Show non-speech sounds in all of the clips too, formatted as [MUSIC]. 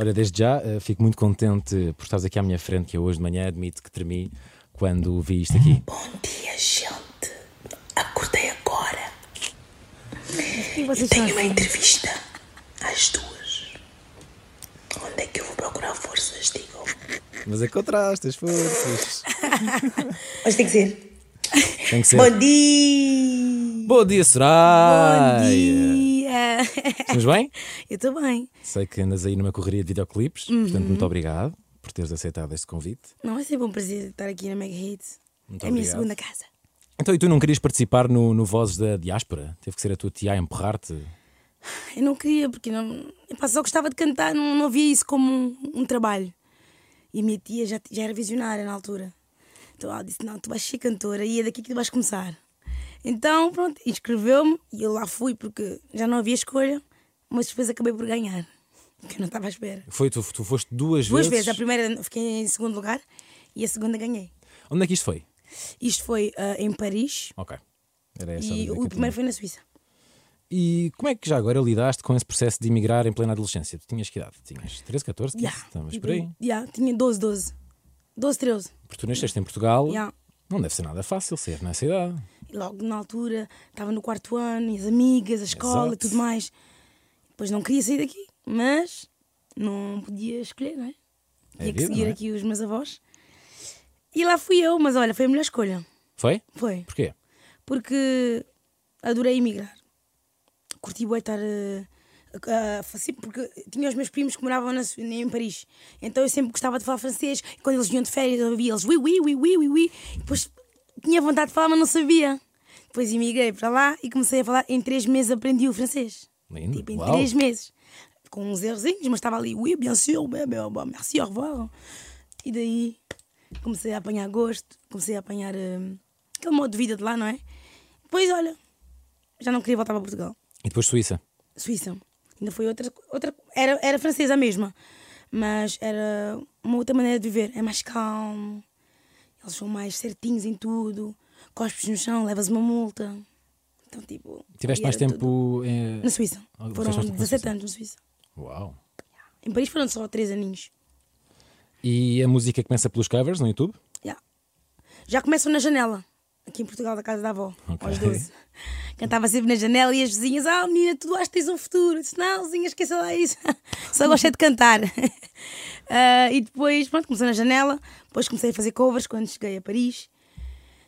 Olha, desde já uh, fico muito contente por estares aqui à minha frente, que eu hoje de manhã admito que tremi quando vi isto aqui. Bom dia, gente. Acordei agora. E e tenho uma entrevista às duas. Onde é que eu vou procurar forças, digam? Mas encontraste as forças. [LAUGHS] Mas tem que ser. Tem que ser. Bom dia! Bom dia, Soraya! Bom dia! [LAUGHS] Estamos bem? Eu estou bem. Sei que andas aí numa correria de videoclipes, portanto, muito obrigado por teres aceitado este convite. Não, é sempre um prazer estar aqui na Mega Hits. Muito é a minha segunda casa. Então, e tu não querias participar no, no Vozes da Diáspora? Teve que ser a tua tia a empurrar-te? Eu não queria, porque não, eu só gostava de cantar, não, não via isso como um, um trabalho. E a minha tia já, já era visionária na altura. Então ela disse: Não, tu vais ser cantora e é daqui que tu vais começar. Então, pronto, inscreveu-me e eu lá fui, porque já não havia escolha, mas depois acabei por ganhar, porque eu não estava à espera. Foi, tu, tu foste duas, Duas vezes? vezes, a primeira fiquei em segundo lugar e a segunda ganhei. Onde é que isto foi? Isto foi ah, em Paris Ok. Era essa a e que o primeiro foi na Suíça. E como é que já agora lidaste com esse processo de emigrar em plena adolescência? Tu tinhas que idade? Tinhas 13, 14, 15? Yeah. Estavas por aí. Yeah, tinha 12, 12. 12, 13. Porque tu nasceste em Portugal, Yeah. não deve ser nada fácil ser nessa idade. E logo na altura estava no quarto ano, e as amigas, a escola Exato. tudo mais. Depois não queria sair daqui, mas não podia escolher, não é? É Tinha que vida, seguir é? aqui os meus avós. E lá fui eu, mas olha, foi a melhor escolha. Foi? Foi. Porquê? Porque adorei emigrar. Curti bué estar. assim, porque tinha os meus primos que moravam na em Paris. Então eu sempre gostava de falar francês. E quando eles vinham de férias, eu ouvia eles oui, oui, oui, oui, oui, oui. E depois tinha vontade de falar, mas não sabia. Depois emigrei para lá e comecei a falar. Em três meses aprendi o francês. Lindo. Tipo, em Uau. três meses. Com uns errozinhos, mas estava ali, oui, bien sûr, bem, bem, bem, merci, au revoir. E daí comecei a apanhar gosto, comecei a apanhar hum, aquele modo de vida de lá, não é? Depois, olha, já não queria voltar para Portugal. E depois Suíça? Suíça. Ainda foi outra. outra era, era francesa mesma, mas era uma outra maneira de viver. É mais calmo, eles são mais certinhos em tudo. Cospes no chão, levas uma multa. Então, tipo. Tiveste mais tudo. tempo eh, Na Suíça. Ah, Foram foste mais tempo na 17 Suíça. anos na Suíça. Uau. Em Paris foram só 3 aninhos. E a música começa pelos covers no YouTube? Já. Já começam na janela, aqui em Portugal, da casa da avó, Ok. aos 12. [LAUGHS] Cantava sempre na janela e as vizinhas, ah menina, tu acho que tens um futuro. Eu disse, não, vizinha, esqueça lá isso. [LAUGHS] Só gosto é de cantar. Ah, e depois, pronto, comecei na janela, depois comecei a fazer covers quando cheguei a Paris.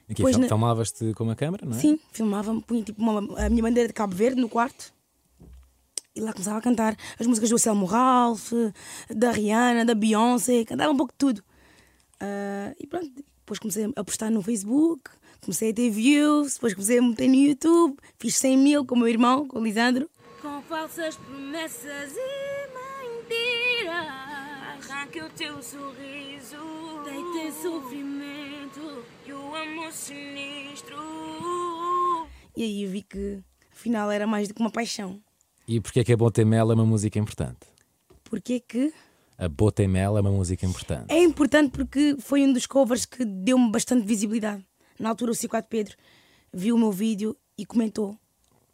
Aqui Depois fil- na- filmavas-te com uma câmera, não é? Sim, filmava-me, punha tipo uma- a minha bandeira de Cabo Verde no quarto. E lá começava a cantar as músicas do Selmo Ralph, da Rihanna, da Beyoncé, cantava um pouco de tudo. Ah, e pronto, depois comecei a postar no Facebook, comecei a ter views, depois comecei a meter no YouTube, fiz 100 mil com o meu irmão, com o Lisandro. Com falsas promessas e Arranque o teu sorriso Deite sofrimento E o amor sinistro E aí eu vi que afinal era mais do que uma paixão. E porquê é que a Botemel é uma música importante? Porque que A Botemel é uma música importante. É importante porque foi um dos covers que deu-me bastante visibilidade. Na altura, o C4 Pedro viu o meu vídeo e comentou: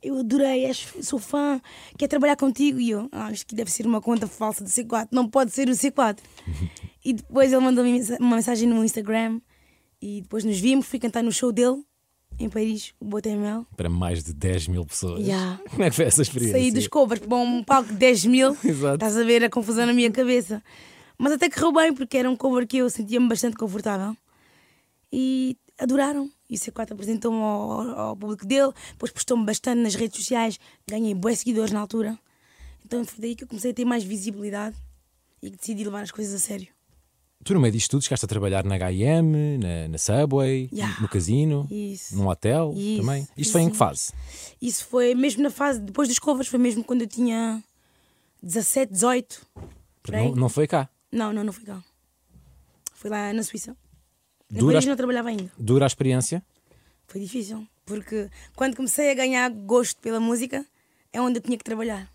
Eu adorei, és, sou fã, quer trabalhar contigo. E eu, ah, isto aqui deve ser uma conta falsa do C4, não pode ser o C4. [LAUGHS] e depois ele mandou-me uma mensagem no Instagram e depois nos vimos, fui cantar no show dele em Paris, o Botemel. Para mais de 10 mil pessoas. Yeah. [LAUGHS] Como é que foi essa experiência? Saí dos covers para um palco de 10 mil. [LAUGHS] Estás a ver a confusão na minha cabeça. Mas até correu bem, porque era um cover que eu sentia-me bastante confortável. E adoraram. E o C4 apresentou-me ao, ao público dele, depois postou-me bastante nas redes sociais, ganhei bons seguidores na altura. Então foi daí que eu comecei a ter mais visibilidade e decidi levar as coisas a sério. Tu, no meio disto tudo, chegaste a trabalhar na HM, na, na Subway, Yeah. no casino, Isso. num hotel Isso, também. Isto foi em que fase? Isso foi mesmo na fase, depois dos covers, foi mesmo quando eu tinha 17, 18. por aí. Não, não foi cá. Não, não, não fui cá. Fui lá na Suíça. Dura Paris não trabalhava ainda. Dura a experiência? Foi difícil, porque quando comecei a ganhar gosto pela música, é onde eu tinha que trabalhar.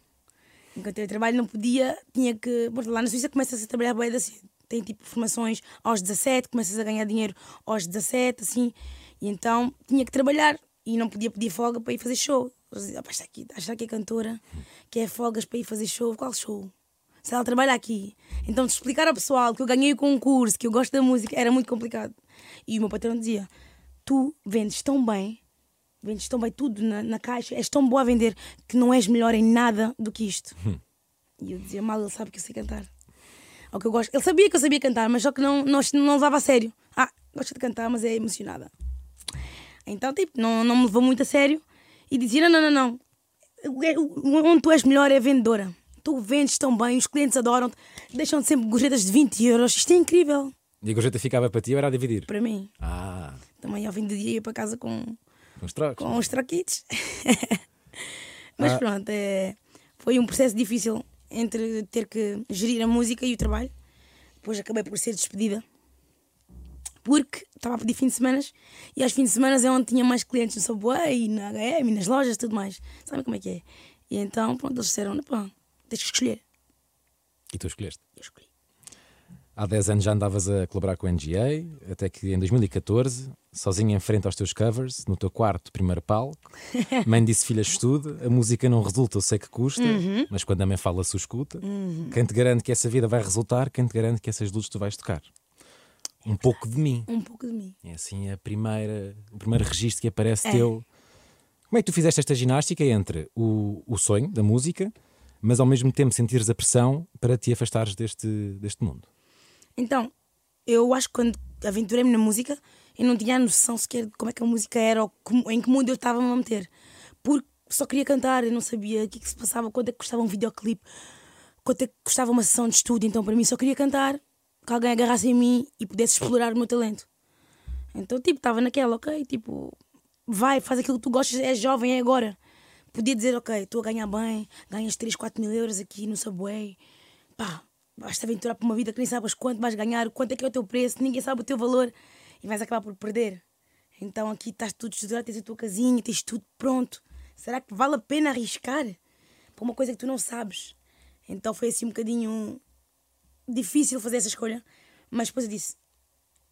Enquanto eu trabalho não podia, tinha que. Bom, lá na Suíça começas a trabalhar bem assim. Tem tipo formações aos 17, começas a ganhar dinheiro aos 17, assim. E então tinha que trabalhar e não podia pedir folga para ir fazer show. Eles diziam, "Ah, está aqui, está aqui a cantora, quer folgas para ir fazer show. Qual show? se ela trabalha aqui. Então, de explicar ao pessoal que eu ganhei o concurso, que eu gosto da música, era muito complicado. E o meu patrão dizia: Tu vendes tão bem, vendes tão bem tudo na, na caixa, és tão boa a vender que não és melhor em nada do que isto. E eu dizia: Mal, ele sabe que eu sei cantar. Ao que eu gosto. Ele sabia que eu sabia cantar, mas só que não, não, não levava a sério. Ah, gosta de cantar, mas é emocionada. Então, tipo, não, não me levou muito a sério e dizia: Não, não, não, não. Onde tu és melhor é vendedora. Tu vendes tão bem, os clientes adoram-te, deixam-te sempre gorjetas de 20 euros. Isto é incrível. E a gorjeta ficava para ti ou era a dividir? Para mim. Ah, Também ao fim do dia ia para casa com, os trocos. com os troquitos. [LAUGHS] Mas Ah. pronto, é, foi um processo difícil entre ter que gerir a música e o trabalho. Depois acabei por ser despedida. Porque estava a pedir fim de semana e aos fins de semana é onde tinha mais clientes no Subway, na HM, nas lojas tudo mais. Sabem como é que é? E então, pronto, eles disseram: pá, tens que escolher. E tu escolheste. Há 10 anos já andavas a colaborar com a NGA, até que em 2014, sozinha em frente aos teus covers, no teu quarto, primeiro palco, [LAUGHS] mãe disse filha estude, a música não resulta, eu sei que custa, Uhum. mas quando a mãe fala se escuta. Quem te garante que essa vida vai resultar, quem te garante que essas luzes tu vais tocar? Um pouco de mim. Um pouco de mim. É assim a primeira, o primeiro registro que aparece É. teu. Como é que tu fizeste esta ginástica entre o, o sonho da música, mas ao mesmo tempo sentires a pressão para te afastares deste, deste mundo? Então, eu acho que quando aventurei-me na música, eu não tinha noção sequer de como é que a música era ou em que mundo eu estava a meter. Porque só queria cantar, eu não sabia o que, é que se passava, quanto é que custava um videoclipe, quanto é que custava uma sessão de estúdio. Então, para mim, só queria cantar, que alguém agarrasse em mim e pudesse explorar o meu talento. Então, tipo, estava naquela, ok, tipo, vai, faz aquilo que tu gostas, é jovem, é agora. Podia dizer, ok, estou a ganhar bem, ganhas 3, 4 mil euros aqui no Subway, pá, vais-te aventurar por uma vida que nem sabes quanto vais ganhar, quanto é que é o teu preço, ninguém sabe o teu valor e vais acabar por perder. Então aqui estás tudo estudado, tens a tua casinha, tens tudo pronto. Será que vale a pena arriscar por uma coisa que tu não sabes? Então foi assim um bocadinho difícil fazer essa escolha, mas depois eu disse: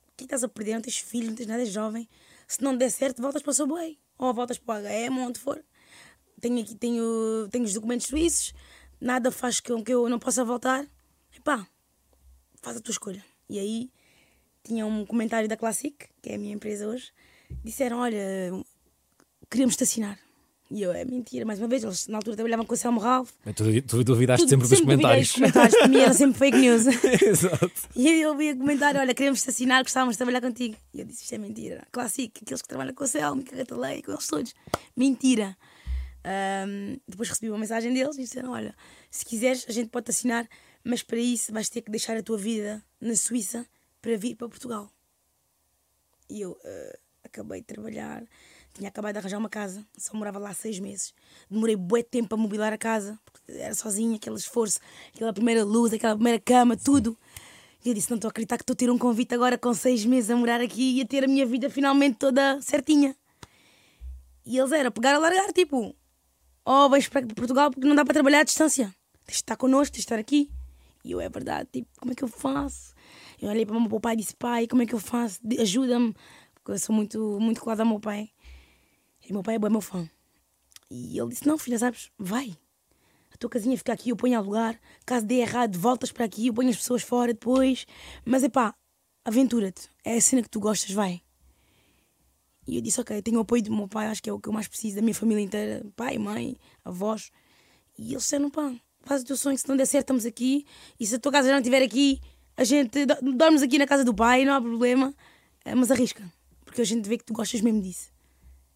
o que estás a perder? Não tens filho, não tens nada, és jovem. Se não der certo, voltas para o Subway ou voltas para o HM, onde for. Tenho aqui tenho, tenho os documentos suíços, nada faz com que eu não possa voltar. Epá, faz a tua escolha. E aí tinha um comentário da Classic, que é a minha empresa hoje, disseram: Olha, queríamos te assinar. E eu, é mentira, mais uma vez, eles na altura trabalhavam com o Selmo Ralph. Mas Tu, tu duvidaste Tudo- sempre dos comentários. dos comentários, para mim era sempre fake news. [LAUGHS] Exato. E aí eu vi a comentar: Olha, queremos te assinar, gostávamos de trabalhar contigo. E eu disse: Isto é mentira. Classic, aqueles que trabalham com o Selmo, com a Catalei, com eles todos. Mentira. Ahm, depois recebi uma mensagem deles e disseram: Olha, se quiseres, a gente pode te assinar, mas para isso vais ter que deixar a tua vida na Suíça para vir para Portugal. E eu ah, acabei de trabalhar, tinha acabado de arranjar uma casa, só morava lá seis meses. Demorei bué tempo para mobilar a casa, porque era sozinha, aquele esforço, aquela primeira luz, aquela primeira cama, tudo. E eu disse: Não estou a acreditar que estou a ter um convite agora com seis meses a morar aqui e a ter a minha vida finalmente toda certinha. E eles era pegar a largar, tipo, oh, vais para Portugal porque não dá para trabalhar à distância. Tens de estar connosco, tens de estar aqui. E eu, é verdade, tipo, como é que eu faço? Eu olhei para o meu pai e disse, pai, como é que eu faço? Ajuda-me. Porque eu sou muito, muito colada ao meu pai. E meu pai é bem meu fã. E ele disse, não, filha, sabes, vai. A tua casinha fica aqui, eu ponho a lugar. Caso dê errado, voltas para aqui, eu ponho as pessoas fora depois. Mas, é pá, aventura-te. É a cena que tu gostas, vai. E eu disse, ok, tenho o apoio do meu pai, acho que é o que eu mais preciso, da minha família inteira, pai, mãe, avós. E eles disseram, pá, faz o teu sonho, se não der certo, estamos aqui. E se a tua casa já não estiver aqui, a gente do- dormes aqui na casa do pai, não há problema. Eh, Mas arrisca, porque a gente vê que tu gostas mesmo disso.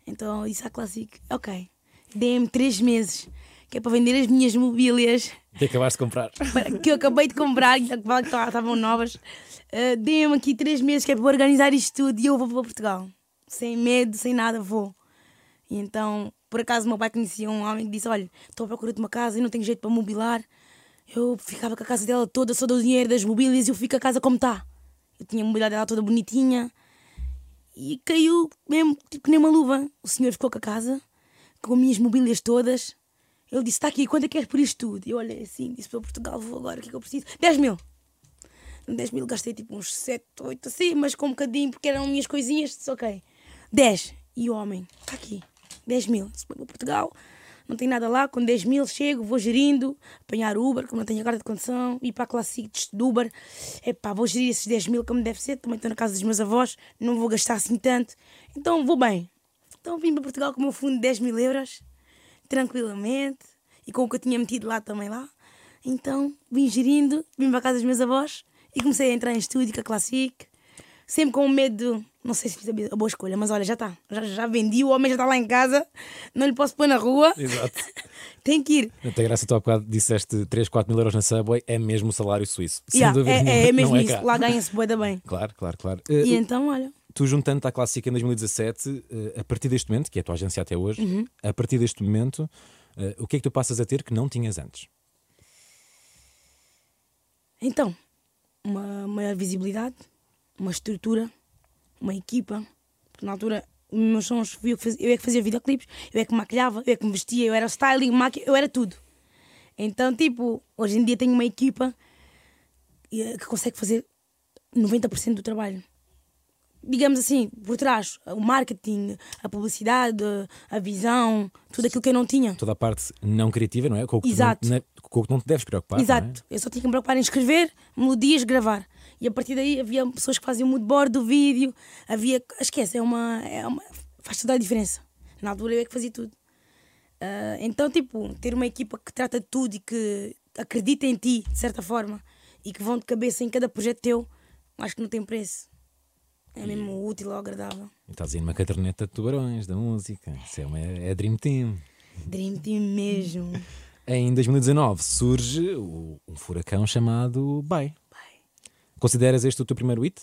Então eu disse à Classic, ok, dê-me três meses, que é para vender as minhas mobílias Que acabaste de comprar. que eu acabei de comprar, que estavam novas. Uh, Dê-me aqui três meses que é para organizar isto tudo e eu vou para Portugal. Sem medo, sem nada, vou. E então, por acaso, meu pai conhecia um homem que disse: Olha, estou à procura de uma casa e não tenho jeito para mobilar. Eu ficava com a casa dela toda, só dou dinheiro das mobílias e eu fico a casa como está. Eu tinha a mobília dela toda bonitinha e caiu mesmo, tipo nem uma luva. O senhor ficou com a casa, com as minhas mobílias todas. Ele disse: Está aqui, quanto é que queres por isto tudo? Eu olhei assim, disse para Portugal: Vou agora, o que é que eu preciso? 10 mil. No 10 mil gastei tipo uns 7, 8 assim, mas com um bocadinho, porque eram minhas coisinhas. Ok, 10. E o homem: Está aqui, 10 mil. Disse para Portugal. não tenho nada lá, com 10 mil chego, vou gerindo, apanhar Uber, como não tenho carta de condução, ir para a classe de Uber, epá, vou gerir esses 10 mil como deve ser, também estou na casa dos meus avós, não vou gastar assim tanto, então vou bem. Então vim para Portugal com o meu fundo de 10 mil euros, tranquilamente, e com o que eu tinha metido lá também lá. Então vim gerindo, vim para a casa dos meus avós e comecei a entrar em estúdio com a Classic, sempre com medo, não sei se fiz a boa escolha, mas olha, já está, já, já vendi, o homem já está lá em casa, não lhe posso pôr na rua. Exato. [LAUGHS] Tem que ir. Até graça, tu há bocado disseste 3, 4 mil euros na Subway, é mesmo o salário suíço. Sem Yeah, dúvida é, nenhuma, é, é mesmo não isso, cá. lá ganha-se boeda bem. [LAUGHS] Claro, claro, claro. E Eh, então, olha, tu juntando-te à Clássica em 2017, eh, a partir deste momento, que é a tua agência até hoje, Uhum. a partir deste momento, eh, o que é que tu passas a ter que não tinhas antes? então, uma maior visibilidade, uma estrutura, uma equipa, porque na altura os meus sons eu que fazia, eu é que fazia videoclipes, eu é que maquilhava, eu é que me vestia, eu era styling, maqui, eu era tudo. Então, tipo, hoje em dia tenho uma equipa eh, que consegue fazer 90% do trabalho. Digamos assim, por trás, o marketing, a publicidade, a visão, tudo aquilo que eu não tinha. Toda a parte não criativa, não é? Com o que, Exato. não, com o que não te deves preocupar. Exato. Não é? Eu só tinha que me preocupar em escrever, melodias, gravar. E a partir daí havia pessoas que faziam o moodboard do vídeo. Havia. Esquece, é uma, é uma. Faz toda a diferença. Na altura eu é que fazia tudo. Ah, então, tipo, ter uma equipa que trata de tudo e que acredita em ti, de certa forma, e que vão de cabeça em cada projeto teu, acho que não tem preço. É mesmo útil ou agradável. E estás aí numa caderneta de tubarões da música. Isso é, uma, é Dream Team. Dream Team mesmo. [LAUGHS] Em 2019 surge o- um furacão chamado Bay. Consideras este o teu primeiro hit?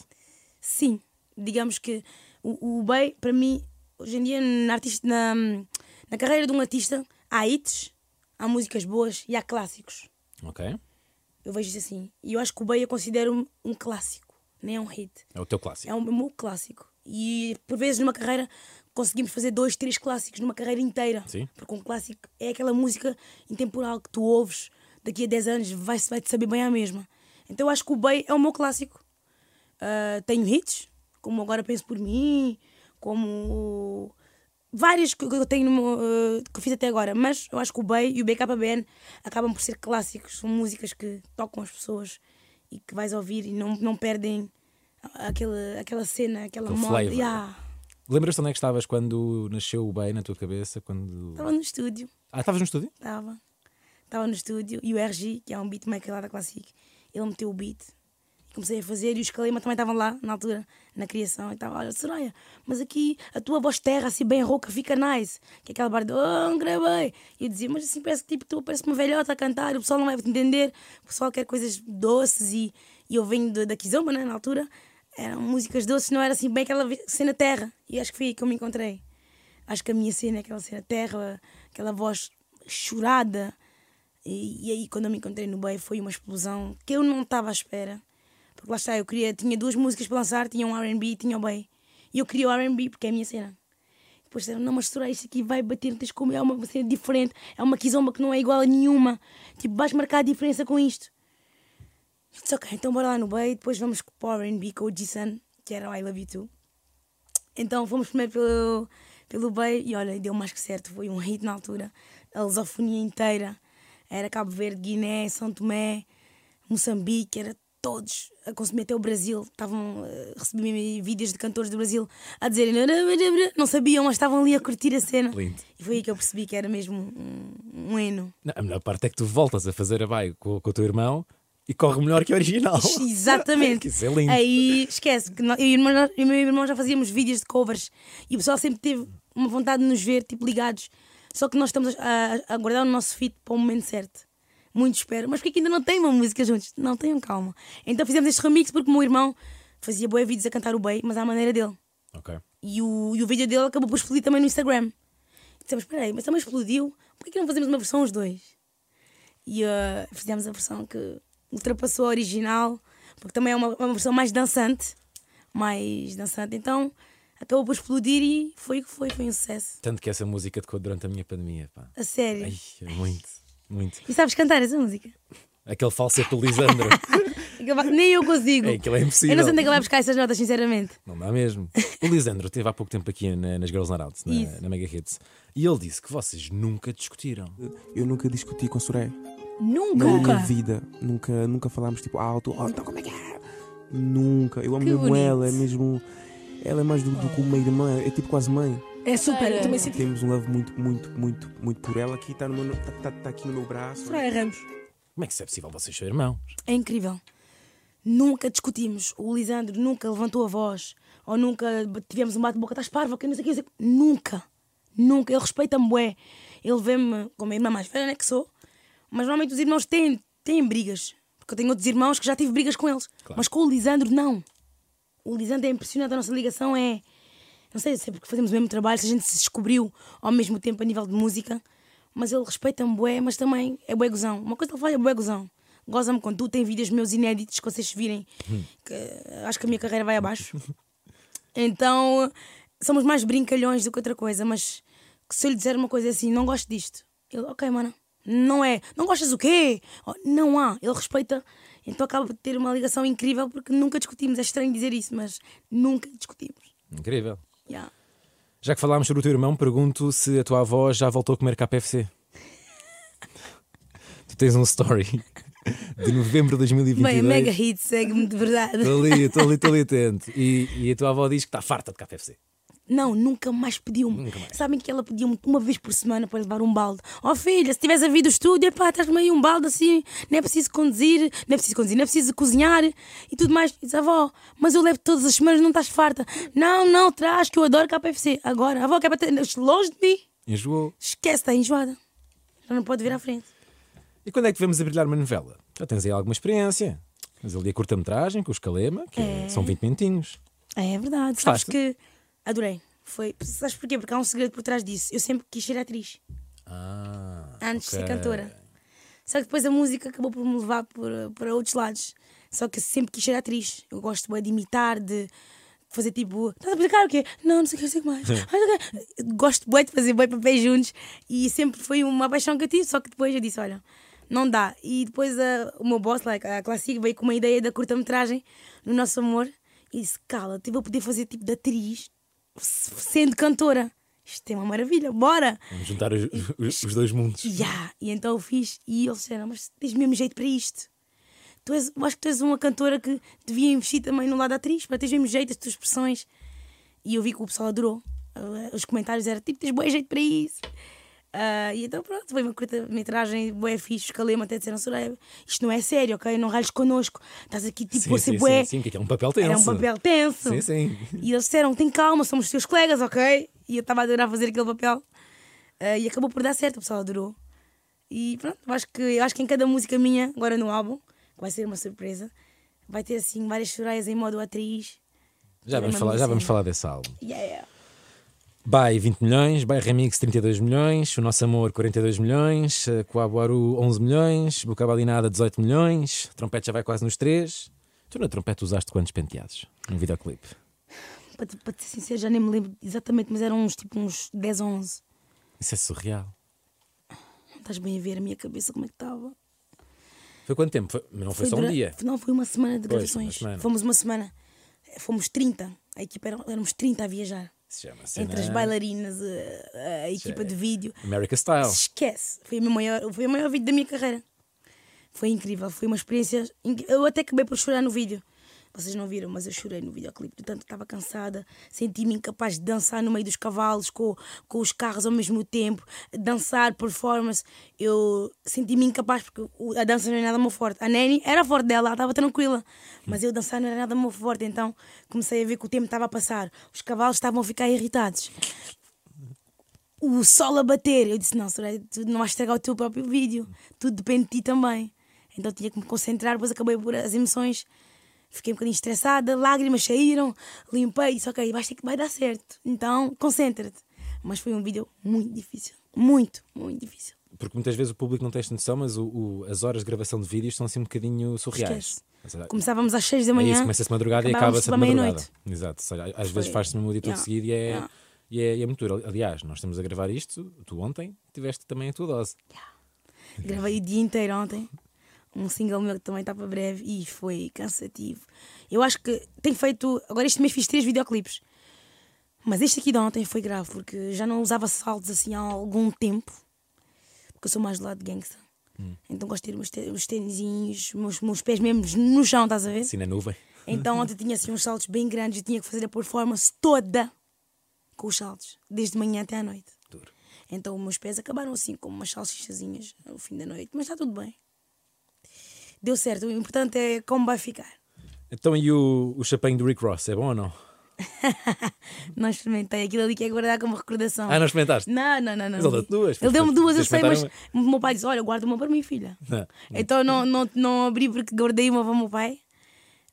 Sim, digamos que o, o bem, para mim, hoje em dia, na, artista, na, na carreira de um artista, há hits, há músicas boas e há clássicos. Ok. Eu vejo isso assim. E eu acho que o bem eu considero um, clássico, nem é um hit. É o teu clássico. É um, meu clássico. E por vezes numa carreira conseguimos fazer dois, três clássicos numa carreira inteira. Sim. Porque um clássico é aquela música intemporal que tu ouves daqui a 10 anos, vai- vai-te saber bem a mesma. Então eu acho que o Bey é o meu clássico. Ah, tenho hits, como Agora Penso Por Mim, como vários que eu tenho meu, ah, que eu fiz até agora, mas eu acho que o Bey e o BKBN acabam por ser clássicos, são músicas que tocam as pessoas e que vais ouvir e não, não perdem aquela, aquela cena, aquela Aquele moda. Yeah. Lembras-te onde é que estavas quando nasceu o Bay na tua cabeça? Quando... Estava no estúdio, Ah, estavas no estúdio? estava. Estava no estúdio e o RG, que é um beatmaker lá da Classic, ele meteu o beat. E comecei a fazer e os Kalema também estavam lá na altura, na criação. E estava, olha, Soraya, mas aqui a tua voz terra, assim bem rouca, fica nice. Que é aquela barra de, oh, gravei. E eu dizia, mas assim parece que tipo, tu parece uma velhota a cantar, o pessoal não vai te entender, o pessoal quer coisas doces e, e eu venho da Kizomba, né, na altura. Eram músicas doces, não era assim bem aquela cena terra. E acho que foi aí que eu me encontrei. Acho que a minha cena é aquela cena terra, aquela voz chorada. E, e aí, quando eu me encontrei no Bay, foi uma explosão que eu não estava à espera. Porque lá está, eu queria, tinha duas músicas para lançar, tinha um RB e tinha o Bay. E eu queria o RB porque é a minha cena. Depois disseram, não, mas Soraya, isto aqui vai bater, tens como, é uma cena diferente, é uma kizomba que não é igual a nenhuma. Tipo, vais marcar a diferença com isto. Eu disse, ok, então bora lá no Bay, depois vamos para o RB com o G-Sun, que era o I Love You Too. Então fomos primeiro pelo, pelo Bay e olha, deu mais que certo, foi um hit na altura. A lusofonia inteira. Era Cabo Verde, Guiné, São Tomé, Moçambique, era todos a consumir até o Brasil. Estavam a receber vídeos de cantores do Brasil a dizerem não sabiam, mas estavam ali a curtir a cena. Lindo. E foi aí que eu percebi que era mesmo um, um hino. Não, a melhor parte é que tu voltas a fazer a Bay com, com o teu irmão e corre melhor que a original. [LAUGHS] Exatamente. [LAUGHS] Isso é lindo. Aí esquece que nós- eu e o irmão- eu e o meu irmão já fazíamos vídeos de covers e o pessoal sempre teve uma vontade de nos ver tipo ligados. Só que nós estamos a, a, guardar o nosso feed para o momento certo. Muito espero. Mas porquê que ainda não tem uma música juntos? Não, tenham calma. Então fizemos este remix porque o meu irmão fazia boé vídeos a cantar o Bey, mas à maneira dele. Ok. E o, e o vídeo dele acabou por explodir também no Instagram. E dissemos, espera aí, mas também explodiu, por que não fazemos uma versão os dois? E uh, fizemos a versão que ultrapassou a original, porque também é uma, uma versão mais dançante, mais dançante. Então acabou por explodir e foi o que foi, foi um sucesso. Tanto que essa música tocou durante a minha pandemia, pá. A sério. Ai, muito, muito. E sabes cantar essa música? Aquele falsete do Lisandro. [LAUGHS] Nem eu consigo. é, aquilo é eu impossível. não sei onde é que ele vai buscar essas notas, sinceramente. Não dá mesmo. O Lisandro esteve há pouco tempo aqui na- nas Girls Not Out, na, na Mega Hits, e ele disse que vocês nunca discutiram. Eu nunca discuti com a Soraya. Nunca. Na minha vida. Nunca, nunca falámos tipo alto. Oh, então como é que é? Nunca. Eu amo Que mesmo bonito. ela. É mesmo. Ela é mais do, do que uma irmã. É tipo quase mãe. É super, eu também senti. Temos um love muito, muito, muito, muito por ela. Aqui está no meu, tá, tá- tá aqui no meu braço. Soraya Ramos. Como é que isso é possível? Vocês são irmãos. É incrível. Nunca discutimos. O Lisandro nunca levantou a voz. Ou nunca tivemos um bate-boca, estás parva, que não sei o que. Nunca. Nunca. Ele respeita-me, bué. Ele vê-me como a irmã mais velha, né, que sou. Mas normalmente os irmãos têm, têm brigas. Porque eu tenho outros irmãos que já tive brigas com eles. Mas com o Lisandro, não. O Lisandro é impressionante. A nossa ligação é. Não sei se é porque fazemos o mesmo trabalho, se a gente se descobriu ao mesmo tempo a nível de música. Mas ele respeita-me, bué, mas também é bué gozão. Uma coisa que ele faz é bué gozão. Goza-me quando tu tem vídeos meus inéditos que vocês virem. Que, eh, acho que a minha carreira vai abaixo. [LAUGHS] Então, somos mais brincalhões do que outra coisa, mas se eu lhe dizer uma coisa assim, não gosto disto, ele, ok, mano, não é, não gostas o quê? Oh, Não há, ele respeita, então acaba de ter uma ligação incrível porque nunca discutimos. É estranho dizer isso, mas nunca discutimos. Incrível. Yeah. Já que falámos sobre o teu irmão, pergunto se a tua avó já voltou a comer KFC. [LAUGHS] tu tens um story de novembro de 2022. Bem, Mega Hit segue-me de verdade. Estou ali, estou ali, estou ali [LAUGHS] atento. E, e a tua avó diz que está farta de KFC. Não, nunca mais pediu-me. Sabem que ela pedia-me uma vez por semana para levar um balde. Oh filha, se tivesse havido estúdio, epá, traz-me aí um balde assim, não é preciso conduzir, não é preciso conduzir, não é preciso cozinhar e tudo mais. Diz, avó, mas eu levo todas as semanas, não estás farta. Não, não, traz, que eu adoro KFC. Agora, a avó quer bater longe de mim. Enjoou. Esquece, está enjoada. Já não pode vir à frente. E quando é que devemos a brilhar uma novela? Já tens aí alguma experiência. Tens ali a curta-metragem com os Calema, que é- são 20 minutinhos. É verdade. Sabes Gostaste? que adorei. Foi, sabes porquê? Porque há um segredo por trás disso. Eu sempre quis ser atriz. Ah, antes de ser cantora. Só que depois a música acabou por me levar por, para outros lados. Só que eu sempre quis ser atriz. Eu gosto bué de imitar, de fazer tipo. Estás a brincar o quê? Não, não sei o que, [LAUGHS] não sei o que mais. Gosto bué de fazer bué papéis juntos e sempre foi uma paixão que eu tive. Só que depois eu disse: olha, não dá. E depois a- o meu boss, like, a Classic, veio com uma ideia da curta-metragem no nosso amor e disse: cala, eu vou poder fazer tipo de atriz sendo cantora. Isto é uma maravilha, bora! Vamos juntar os, os- os dois mundos. Ya, E então eu fiz e eles disseram, mas tens mesmo jeito para isto. Tu és, acho que tu és uma cantora que devia investir também no lado atriz, para teres mesmo jeito, as tuas expressões. E eu vi que o pessoal adorou. Uh, Os comentários eram tipo, tens bom jeito para isso. Ah, e então pronto, foi uma curta-metragem, bué fixe, os Calema até disseram, Soraya, isto não é sério, ok? Não ralhes connosco. Estás aqui tipo Sim, a ser sim, bué. sim, sim, porque é um papel tenso. Era um papel tenso. Sim, sim. E eles disseram: tem calma, somos teus colegas, ok? E eu estava a adorar fazer aquele papel. Ah, e acabou por dar certo, o pessoal adorou. E pronto, eu acho que, eu acho que em cada música minha, agora no álbum, que vai ser uma surpresa, vai ter assim várias choraias em modo atriz. Já vamos, falar, já vamos falar desse álbum. Yeah. By 20 milhões, By Remix 32 milhões, O Nosso Amor 42 milhões, eh, Coabuaru 11 milhões, Boca Balinada 18 milhões, Trompete já vai quase nos 3. Tu na trompete usaste quantos penteados no videoclipe? Para, te- para ser sincero, já nem me lembro exatamente, mas eram uns tipo uns 10 ou 11. Isso é surreal. Não estás bem a ver a minha cabeça como é que estava. Foi quanto tempo? Foi- não foi, só um dia. Não, foi uma semana de Pois, gravações. uma semana. Fomos uma semana. Fomos 30. A equipa era, éramos 30 a viajar. Se chama Entre as cena bailarinas, a, a equipa de vídeo. America Style. Esquece. Foi o maior, foi o maior vídeo da minha carreira. Foi incrível. Foi uma experiência. Eu até acabei por chorar no vídeo. Vocês não viram, mas eu chorei no videoclipe. De tanto estava cansada. Senti-me incapaz de dançar no meio dos cavalos, com, com os carros ao mesmo tempo. Dançar, performance. Eu senti-me incapaz porque a dança não é nada meu forte. A Nani era forte dela, ela estava tranquila. Mas eu dançar não era nada meu forte. Então comecei a ver que o tempo estava a passar. Os cavalos estavam a ficar irritados o sol a bater. Eu disse: Não, Soraya, tu não vais estragar o teu próprio vídeo. Tudo depende de ti também. Então tinha que me concentrar. Depois acabei por as emoções. Fiquei um bocadinho estressada, lágrimas saíram, limpei. Disse: Ok, que vai dar certo. Então concentra-te. Mas foi um vídeo muito difícil. Muito, muito difícil. Porque muitas vezes o público não tem esta noção, mas o- o- as horas de gravação de vídeos são assim um bocadinho surreais. Seja, Começávamos às 6 da É manhã. isso, começa-se madrugada e acaba-se madrugada. meia-noite. Exato. Seja, às vezes Foi- faz-se mesmo o dia todo Yeah. seguido e é, Yeah. e, é, e é muito duro. Aliás, nós estamos a gravar isto, tu ontem tiveste também a tua dose. Gravei o dia inteiro ontem. Um single meu que também está para breve e foi cansativo. Eu acho que tenho feito. Agora este mês fiz três videoclipes. Mas este aqui de ontem foi grave porque já não usava saltos assim há algum tempo. Porque eu sou mais do lado de gangsta. Então gosto de ter os, te- os tênisinhos, meus, meus pés mesmo no chão, estás a ver? Assim na nuvem. Então ontem tinha assim uns saltos bem grandes e tinha que fazer a performance toda com os saltos, desde manhã até à noite. Duro. Então os meus pés acabaram assim como umas salsichazinhas no fim da noite, mas está tudo bem. Deu certo, o importante é como vai ficar. Então e o, o chapéu do Rick Ross, é bom ou não? [LAUGHS] Não experimentei aquilo ali que é guardar como recordação. Ah, não experimentaste? Não, não, não. não. Mas ele deu-te duas, Ele deu-me duas, eu sei, mas o meu pai disse: Olha, guarda uma para mim, filha. Não. [LAUGHS] Então não, não, não abri porque guardei uma para o meu pai,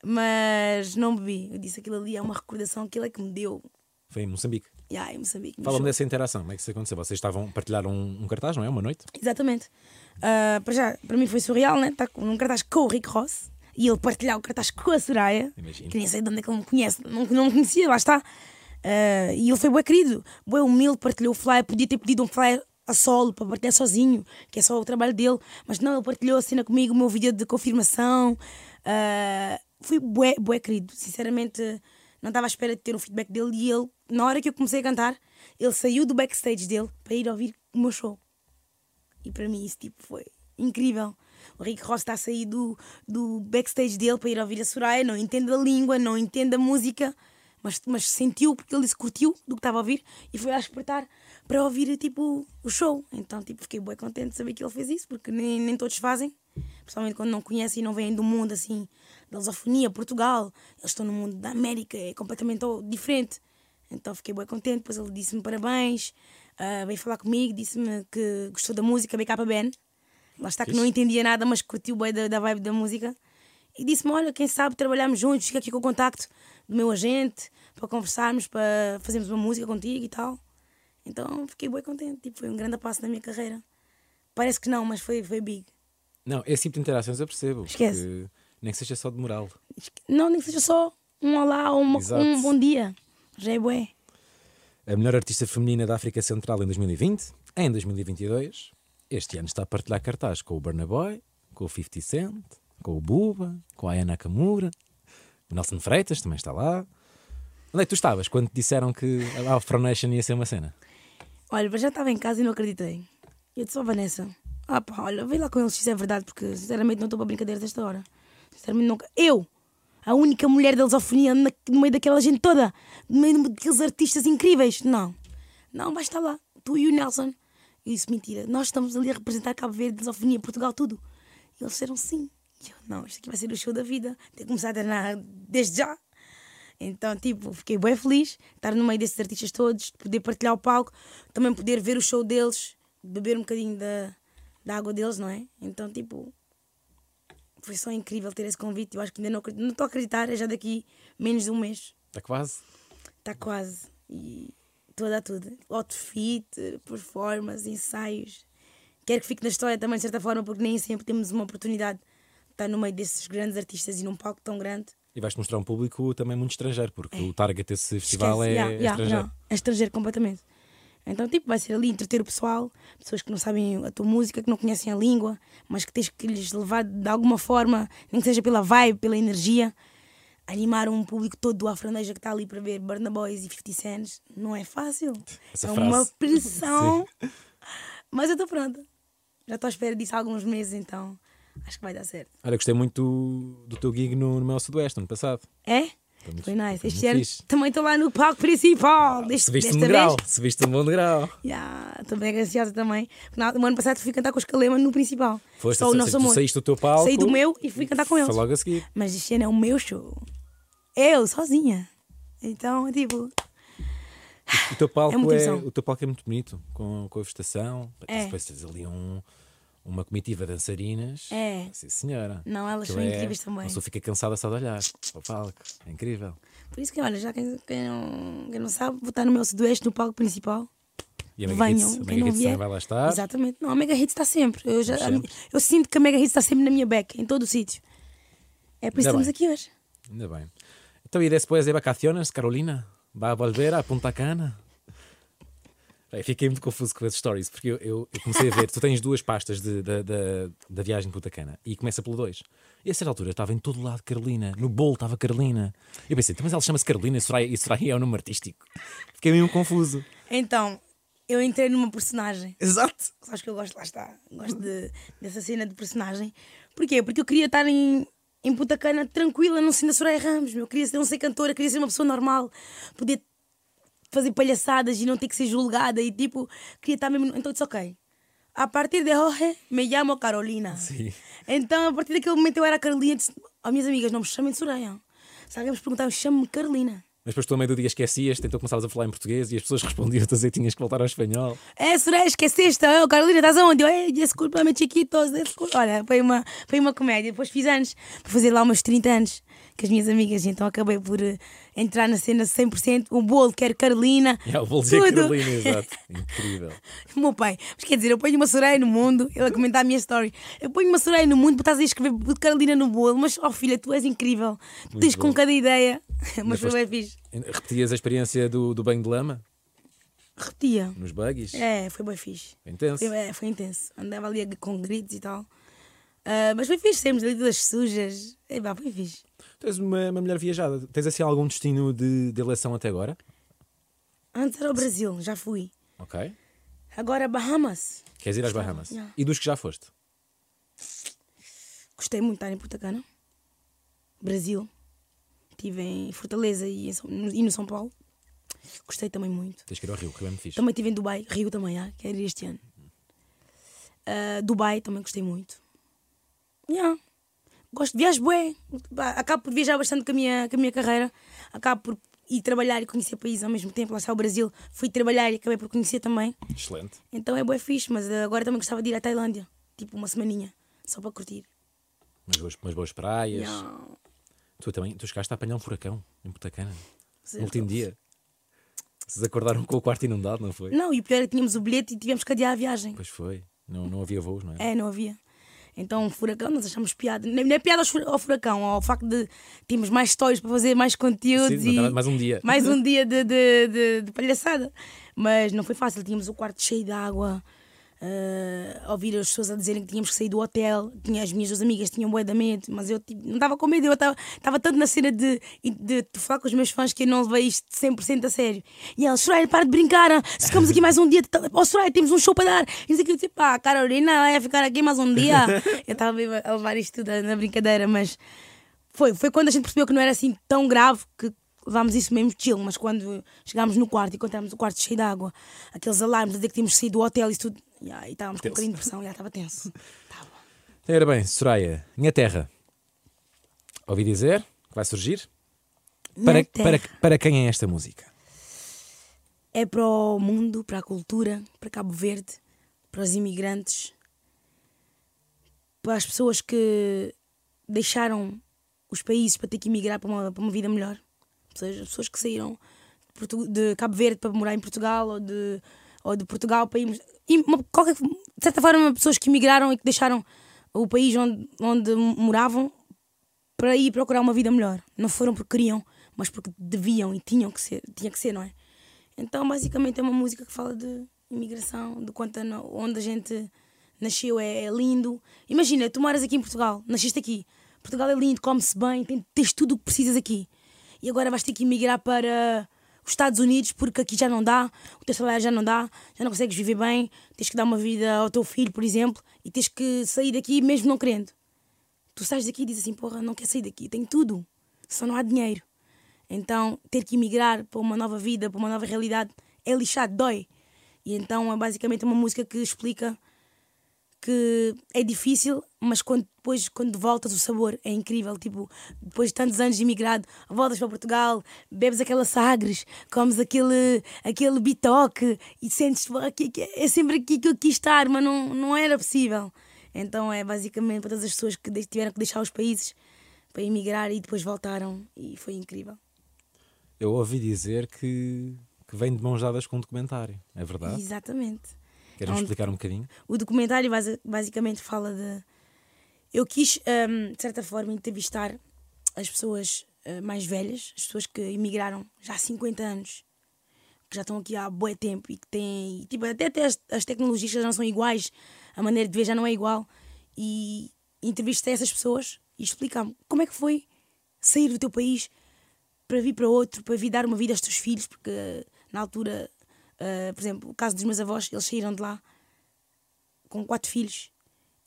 mas não bebi. Eu disse: Aquilo ali é uma recordação, aquilo é que me deu. Foi em Moçambique. Ya, em Moçambique. Fala-me dessa interação, como é que isso aconteceu? Vocês estavam a partilhar um, um cartaz, não é? Uma noite? Exatamente. Ah, para já, para mim foi surreal, né? Estar num cartaz com o Rick Ross e ele partilhar o cartaz com a Soraya. Imagino. Que nem sei de onde é que ele me conhece, não, não me conhecia, lá está. Ah, e ele foi bem querido, bem humilde, partilhou o flyer. Podia ter pedido um flyer a solo para partilhar sozinho, que é só o trabalho dele, mas não, ele partilhou a cena comigo, o meu vídeo de confirmação. Ah, foi bué, bué querido, sinceramente. Não estava à espera de ter o feedback dele e ele, na hora que eu comecei a cantar, ele saiu do backstage dele para ir ouvir o meu show. E para mim isso tipo, foi incrível. O Rick Ross está a sair do, do backstage dele para ir ouvir a Soraya, não entende a língua, não entende a música, mas, mas sentiu porque ele disse curtiu do que estava a ouvir e foi a despertar para ouvir tipo o show. Então tipo, fiquei bem contente de saber que ele fez isso, porque nem, nem todos fazem, principalmente quando não conhecem e não vêm do mundo assim, da lusofonia, Portugal, eles estão no mundo da América, é completamente diferente. Então fiquei bem contente, depois ele disse-me parabéns, ah, veio falar comigo, disse-me que gostou da música BK Ben. Lá está que não entendia nada, mas curtiu bem da, da vibe da música. E disse-me: Olha, quem sabe trabalharmos juntos, fica aqui com o contacto do meu agente para conversarmos, para fazermos uma música contigo e tal. Então fiquei bem contente, tipo, foi um grande passo na minha carreira. Parece que não, mas foi, foi big. Não, esse tipo de interações eu percebo. Esquece. Nem que seja só de moral. Não, nem que seja só um olá ou uma- um bom dia. Já é bué. A melhor artista feminina da África Central em 2020, em 2022. Este ano está a partilhar cartaz com o Burna Boy, com o 50 Cent, com o Buba, com a Aya Nakamura. O Nelson Freitas também está lá. Onde é que tu estavas quando te disseram que a Afro Nation ia ser uma cena? Olha, já estava em casa e não acreditei. Eu disse, ó Vanessa, ah pá, olha, vem lá com eles se isso é verdade, porque sinceramente não estou para brincadeiras desta hora. Sinceramente nunca. Eu, a única mulher da lusofonia no meio daquela gente toda, no meio daqueles artistas incríveis. Não, não, vais estar lá, tu e o Nelson. E isso, mentira, nós estamos ali a representar Cabo Verde, lusofonia, Portugal, tudo. E eles disseram sim. E eu, não, isto aqui vai ser o show da vida. Tenho que começar a treinar desde já. Então, tipo, fiquei bem feliz estar no meio desses artistas todos, de poder partilhar o palco, também poder ver o show deles, beber um bocadinho da, da água deles, não é? Então, tipo, foi só incrível ter esse convite. Eu acho que ainda não, não estou a acreditar, é já daqui menos de um mês. Está quase. Está quase. E estou a dar tudo: outfit, performance, ensaios. Quero que fique na história também, de certa forma, porque nem sempre temos uma oportunidade de estar no meio desses grandes artistas e num palco tão grande. E vais mostrar um público também muito estrangeiro, porque o target desse festival Esquece, é, yeah, é yeah, estrangeiro. não, é estrangeiro completamente. Então, tipo, vai ser ali entreter o pessoal, pessoas que não sabem a tua música, que não conhecem a língua, mas que tens que lhes levar de alguma forma, nem que seja pela vibe, pela energia, animar um público todo do Afroneja que está ali para ver Burna Boys e 50 Cents. Não é fácil. Essa é frase. uma pressão. [LAUGHS] Mas eu estou pronta. Já estou à espera disso há alguns meses, então acho que vai dar certo. Olha, gostei muito do, do teu gig no, no Mel Sudoeste, ano passado. É? Foi muito- Foi nice. Este ano fixe. também estou lá no palco principal. Deste, Se viste um desta degrau, vez. se viste um bom degrau. Yeah, Estou bem ansiosa também. No ano passado fui cantar com os Calema no principal. Foste, Só o nosso amor. saíste do teu palco. Saí do meu e fui cantar com eles. Logo a seguir. Mas este ano é o meu show. Eu, sozinha. Então, tipo, O teu palco, é, emoção. o teu palco é muito bonito, com, com a vegetação. É. Depois tens ali um, uma comitiva de dançarinas. É. Sim, senhora. Não, elas Aquilo são é- incríveis também. A pessoa fica cansada só de olhar para o palco. É incrível. por isso que, olha, já quem, quem não, quem não sabe, vou estar no meu sudoeste, no palco principal. E a Mega Venham, Hits, a Mega não Hits vai lá estar. Exatamente. Não, a Mega Hits está sempre. Eu, já, sempre. eu sinto que a Mega Hits está sempre na minha back, em todo o sítio. É por isso que estamos aqui hoje. Ainda bem. Então, e depois de vacaciones, Carolina? ¿Va a volver a Punta Cana? Bem, fiquei muito confuso com as stories, porque eu, eu- eu comecei a ver, tu tens duas pastas de- da, da, da viagem de Punta Cana e começa pelo 2. E a certa altura estava em todo lado Carolina, no bolo estava Carolina. Eu pensei, "Então, mas ela chama-se Carolina e Soraya, e Soraya é um nome artístico. Fiquei mesmo confuso. Então, eu entrei numa personagem. Exato. Sabes que eu gosto, lá está, gosto de- dessa cena de personagem. Porquê? Porque eu queria estar em, em Punta Cana tranquila, não sendo a Soraya Ramos. meu. Eu queria ser, não ser cantora, queria ser uma pessoa normal, poder fazer palhaçadas e não ter que ser julgada. E tipo, queria estar mesmo. Então, disse ok. A partir de hoje, me chamo Carolina. Sim. Então, a partir daquele momento, eu era a Carolina. Disse, oh, minhas amigas, não me chamem de Soraya. Se alguém me perguntar, eu chamo-me Carolina. Mas depois tu, a meio do dia, esquecias, tentou começavas a falar em português e as pessoas [LAUGHS] respondiam-te tinhas que voltar ao espanhol. É, Soraya, esqueceste? Oh, Carolina, estás aonde? Eu, "Eh, desculpa-me, chiquitos. desculpa." Olha, foi uma, foi uma comédia. Depois fiz anos, para fazer lá umas 30 anos com as minhas amigas. Então acabei por eh, entrar na cena 100%. O bolo, quero Carolina. E eu vou dizer tudo. Carolina, exato. [LAUGHS] Incrível. O meu pai. Mas quer dizer, eu ponho uma Soraya no mundo, ele a comentar a minha story. Eu ponho uma Soraya no mundo porque estás a escrever Carolina no bolo. Mas, oh filha, tu és incrível. Tu Muito tens bom. com cada ideia. [LAUGHS] Mas foi bem fixe. Repetias a experiência do, do banho de lama Repetia. nos buggies? É, foi bem fixe. Intenso. Foi, é, foi intenso. Andava ali com gritos e tal. Ah, mas foi fixe, saímos ali todas sujas. É, pá, foi fixe. Tu és uma, uma mulher viajada. Tens assim algum destino de, de eleição até agora? Antes era o Brasil, já fui. Ok. Agora Bahamas. Queres ir às Bahamas? Yeah. E dos que já foste? Gostei muito de estar em Punta Cana. Brasil. Estive em Fortaleza e, em São- e no São Paulo. Gostei também muito. Tens que ir ao Rio, que eu me fixe. Também estive em Dubai, Rio também, ah, quero ir este ano. Ah, Dubai também gostei muito. Yeah. Gosto de viajar, bué. Pá, Acabo por viajar bastante com a, minha, com a minha carreira. Acabo por ir trabalhar e conhecer países ao mesmo tempo. Lá está o Brasil. Fui trabalhar e acabei por conhecer também. Excelente. Então é bué fixe, mas ah, agora também gostava de ir à Tailândia. Tipo uma semaninha, só para curtir. Umas boas, umas boas praias. Yeah. Tu também, tu chegaste a apanhar um furacão em Punta Cana. Certo. No último dia. Vocês acordaram com o quarto inundado, não foi? Não, e o pior é que tínhamos o bilhete e tivemos que adiar a viagem. Pois foi. Não, não havia voos, não é? É, não havia. Então, um furacão, nós achamos piada. Nem não é piada ao fura- ao furacão, ao facto de termos mais stories para fazer mais conteúdos Sim, e mais- mais um dia. mais um [LAUGHS] dia de, de, de- de palhaçada. Mas não foi fácil, tínhamos o quarto cheio de água. Eh, ouvir as pessoas a dizerem que tínhamos que sair do hotel, tinha as minhas duas amigas tinham bué de medo, mas eu tipo, não estava com medo, eu estava tanto na cena de, de, de falar com os meus fãs que eu não levei isto 100% a sério. E elas, Soraya, para de brincar, ah, se ficamos aqui mais um dia, oh Soraya, temos um show para dar. E eu disse, pá, Carolina ela ia ficar aqui mais um dia. [LAUGHS] eu estava a levar isto tudo na brincadeira, mas foi, foi quando a gente percebeu que não era assim tão grave que levámos isso mesmo chill, mas quando chegámos no quarto e encontramos o quarto cheio de água, aqueles alarmes a dizer que tínhamos saído do hotel e isso tudo, yeah, e estávamos com um Tenso. bocadinho de pressão, já estava tenso. [LAUGHS] Tava. Era bem, Soraya, minha terra. Ouvi dizer que vai surgir. Para, para, para quem é esta música? É para o mundo, para a cultura, para Cabo Verde, para os imigrantes, para as pessoas que deixaram os países para ter que emigrar para uma, para uma vida melhor. Ou seja, as pessoas que saíram de, de Cabo Verde para morar em Portugal ou de, ou de Portugal para irmos. uma- qualquer, de certa forma, pessoas que emigraram e que deixaram o país onde, onde moravam para ir procurar uma vida melhor. Não foram porque queriam, mas porque deviam e tinham que ser, tinha que ser, não é? Então, basicamente, é uma música que fala de imigração, de quanto a onde a gente nasceu é, é lindo. Imagina, tu moras aqui em Portugal, nasceste aqui. Portugal é lindo, come-se bem, tem- tens tudo o que precisas aqui. E agora vais ter que emigrar para os Estados Unidos porque aqui já não dá, o teu salário já não dá, já não consegues viver bem, tens que dar uma vida ao teu filho, por exemplo, e tens que sair daqui mesmo não querendo. Tu sais daqui e dizes assim, porra, não quero sair daqui, tenho tudo, só não há dinheiro. Então, ter que emigrar para uma nova vida, para uma nova realidade, é lixado, dói. E então é basicamente uma música que explica que é difícil, mas quando, depois, quando voltas, o sabor é incrível. Tipo, depois de tantos anos de imigrado, voltas para Portugal, bebes aquela sagres, comes aquele, aquele bitoque e sentes "Porra, que- é sempre aqui que eu quis estar, mas não, não era possível. Então é basicamente para todas as pessoas que tiveram que deixar os países para emigrar e depois voltaram e foi incrível. Eu ouvi dizer que, que vem de mãos dadas com um documentário. É verdade? Exatamente. Queres Onde- explicar um bocadinho? O documentário basi- basicamente fala de. Eu quis, hum, de certa forma, entrevistar as pessoas eh, mais velhas, as pessoas que emigraram já há 50 anos, que já estão aqui há bué tempo e que têm. Tipo, até, até as, as tecnologias já não são iguais, a maneira de ver já não é igual. E entrevistei essas pessoas e explicar-me como é que foi sair do teu país para vir para outro, para vir dar uma vida aos teus filhos, porque na altura, uh, por exemplo, o caso dos meus avós, eles saíram de lá com quatro filhos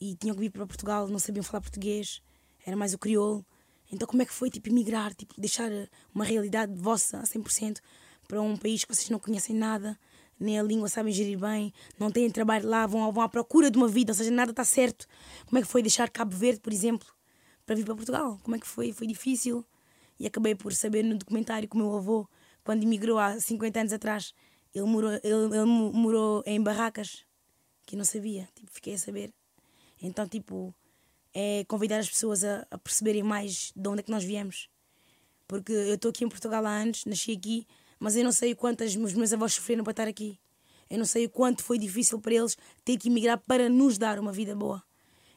e tinham que vir para Portugal, não sabiam falar português, era mais o crioulo. Então, como é que foi tipo, emigrar, tipo, deixar uma realidade vossa a 100% para um país que vocês não conhecem nada, nem a língua sabem gerir bem, não têm trabalho lá, vão, vão à procura de uma vida, ou seja, nada está certo. Como é que foi deixar Cabo Verde, por exemplo, para vir para Portugal? Como é que foi? Foi difícil. E acabei por saber no documentário que o meu avô, quando emigrou há 50 anos atrás, ele morou, ele, ele morou em barracas, que eu não sabia, tipo, fiquei a saber. Então, tipo, é convidar as pessoas a, a perceberem mais de onde é que nós viemos. Porque eu estou aqui em Portugal há anos, nasci aqui, mas eu não sei o quanto os meus avós sofreram para estar aqui. Eu não sei o quanto foi difícil para eles ter que emigrar para nos dar uma vida boa.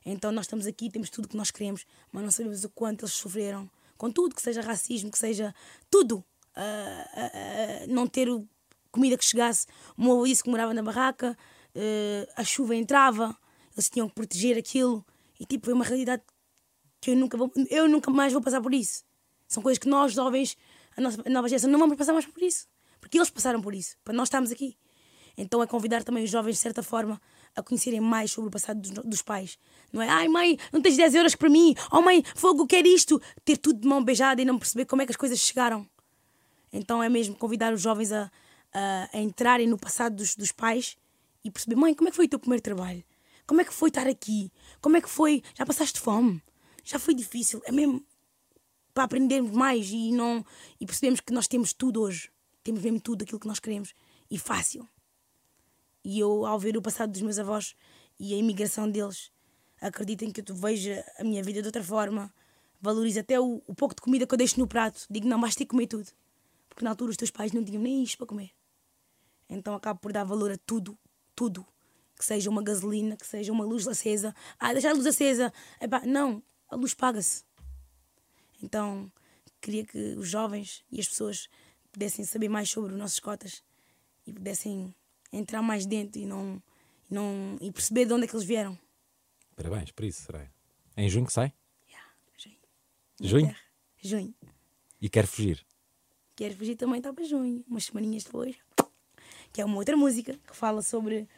Então nós estamos aqui, temos tudo o que nós queremos, mas não sabemos o quanto eles sofreram. Com tudo, que seja racismo, que seja tudo. Uh, uh, uh, não ter comida que chegasse. O meu avô disse que morava na barraca, a chuva entrava, eles tinham que proteger aquilo. E tipo, foi uma realidade que eu nunca, vou, eu nunca mais vou passar por isso. São coisas que nós, jovens, a, nossa, a nova geração, não vamos passar mais por isso. Porque eles passaram por isso, para nós estarmos aqui. Então é convidar também os jovens, de certa forma, a conhecerem mais sobre o passado dos, dos, pais. Não é, ai mãe, não tens 10 euros para mim, oh mãe, fogo, quer isto. Ter tudo de mão beijada e não perceber como é que as coisas chegaram. Então é mesmo convidar os jovens a, a, a entrarem no passado dos, dos pais e perceber, mãe, como é que foi o teu primeiro trabalho? Como é que foi estar aqui? Como é que foi? Já passaste fome? Já foi difícil? É mesmo para aprendermos mais e não e percebemos que nós temos tudo hoje. Temos mesmo tudo aquilo que nós queremos e fácil. E eu, ao ver o passado dos meus avós e a imigração deles, acreditem que eu vejo a minha vida de outra forma, valorizo até o, o pouco de comida que eu deixo no prato. Digo, não, vais ter comer tudo. Porque na altura os teus pais não tinham nem isto para comer. Então acabo por dar valor a tudo, tudo que seja uma gasolina, que seja uma luz acesa. Ah, deixar a luz acesa. Epá, não, a luz paga-se. Então, queria que os jovens e as pessoas pudessem saber mais sobre os nossos cotas e pudessem entrar mais dentro e não, e não e perceber de onde é que eles vieram. Parabéns por isso, será? É em junho que sai? Yeah, junho. Junho? Junho. E quer fugir? Quero fugir também está para junho, umas semaninhas depois. Que é uma outra música que fala sobre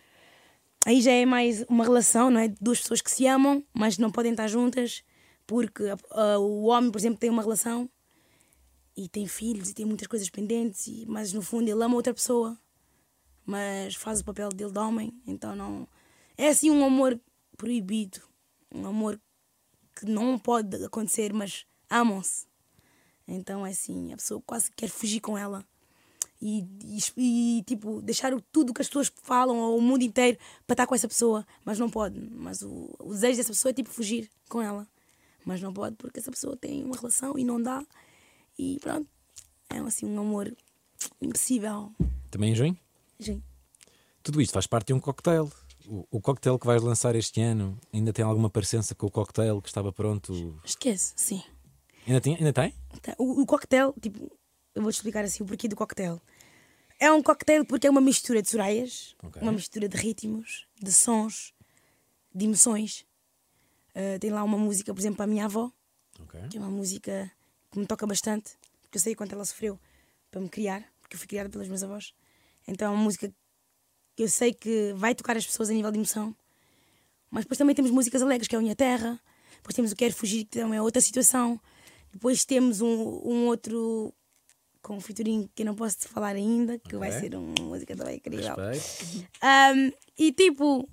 Aí já é mais uma relação, não é? Duas pessoas que se amam, mas não podem estar juntas porque uh, o homem, por exemplo, tem uma relação e tem filhos e tem muitas coisas pendentes, e, mas no fundo ele ama outra pessoa, mas faz o papel dele de homem, então não. É assim um amor proibido, um amor que não pode acontecer, mas amam-se. Então é assim, a pessoa quase quer fugir com ela e, e, e, tipo, deixar tudo que as pessoas falam ao mundo inteiro para estar com essa pessoa, mas não pode. Mas o, o desejo dessa pessoa é tipo fugir com ela, mas não pode porque essa pessoa tem uma relação e não dá. E pronto, é assim um amor impossível. Também em junho? Junho. Tudo isto faz parte de um cocktail. O, o cocktail que vais lançar este ano ainda tem alguma parecença com o cocktail que estava pronto? Esquece, sim. Ainda, tinha, ainda tem? O, o cocktail, tipo, eu vou-te explicar assim o porquê do cocktail. É um cocktail porque é uma mistura de soraias, okay. uma mistura de ritmos, de sons, de emoções. Uh, tem lá uma música, por exemplo, para a minha avó, okay. que é uma música que me toca bastante, porque eu sei quanto ela sofreu para me criar, porque eu fui criada pelas minhas avós. Então é uma música que eu sei que vai tocar as pessoas a nível de emoção. Mas depois também temos músicas alegres, que é a Minha Terra. Depois temos o Quero Fugir, que também é outra situação. Depois temos um, um outro com um featuring que eu não posso te falar ainda, que okay. vai ser uma música também incrível. Um, e tipo,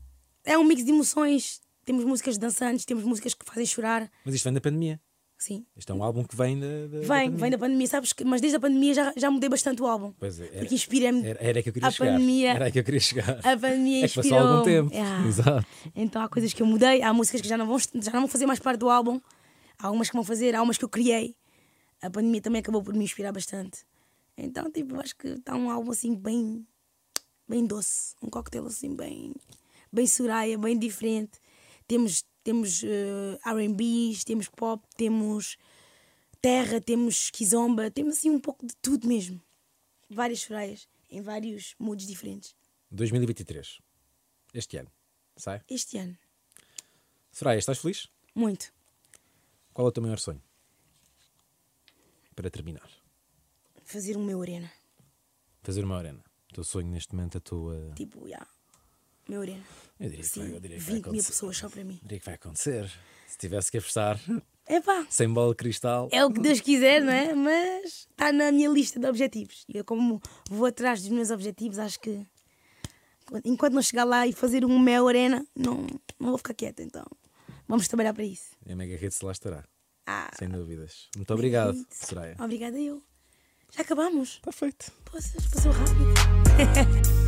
é um mix de emoções. Temos músicas dançantes, temos músicas que fazem chorar. Mas isto vem da pandemia. Sim. Isto é um álbum que vem da, da Vem, da vem da pandemia, sabes? Que, mas desde a pandemia já, já mudei bastante o álbum. Pois é. Era, porque inspira-me. Era, era que eu queria a chegar. Pandemia, era que eu queria chegar. A pandemia [LAUGHS] é que passou algum tempo. Yeah. Exato. Então há coisas que eu mudei, há músicas que já não, vão, já não vão fazer mais parte do álbum, há algumas que vão fazer, há umas que eu criei. A pandemia também acabou por me inspirar bastante. Então, tipo, acho que está um álbum assim bem, bem doce, um coquetel assim bem, bem Soraya, bem diferente. Temos, temos uh, R&Bs, temos pop, temos terra, temos kizomba, temos assim um pouco de tudo mesmo. Várias Sorayas. em vários moods diferentes. 2023. Este ano. Sai? Este ano, Soraya, estás feliz? muito. Qual é o teu maior sonho? Para terminar. Fazer o meu arena. Fazer uma arena. O teu sonho neste momento, a tua. Tipo, já. Meu arena. Eu diria que, Sim, vai, eu diria que vai 20 mil pessoas só para mim. Diria que vai acontecer. Se tivesse que apostar Epá, sem bola de cristal. é o que Deus quiser, não é? Mas está na minha lista de objetivos. E eu, como vou atrás dos meus objetivos, acho que enquanto não chegar lá e fazer um meu arena, não, não vou ficar quieta. Então, vamos trabalhar para isso. E a Mega Hits lá estará. Ah, Sem dúvidas. Muito obrigado, Hits. Soraya. Obrigada eu. Já acabamos. Está feito. Poças, passou rápido. [LAUGHS]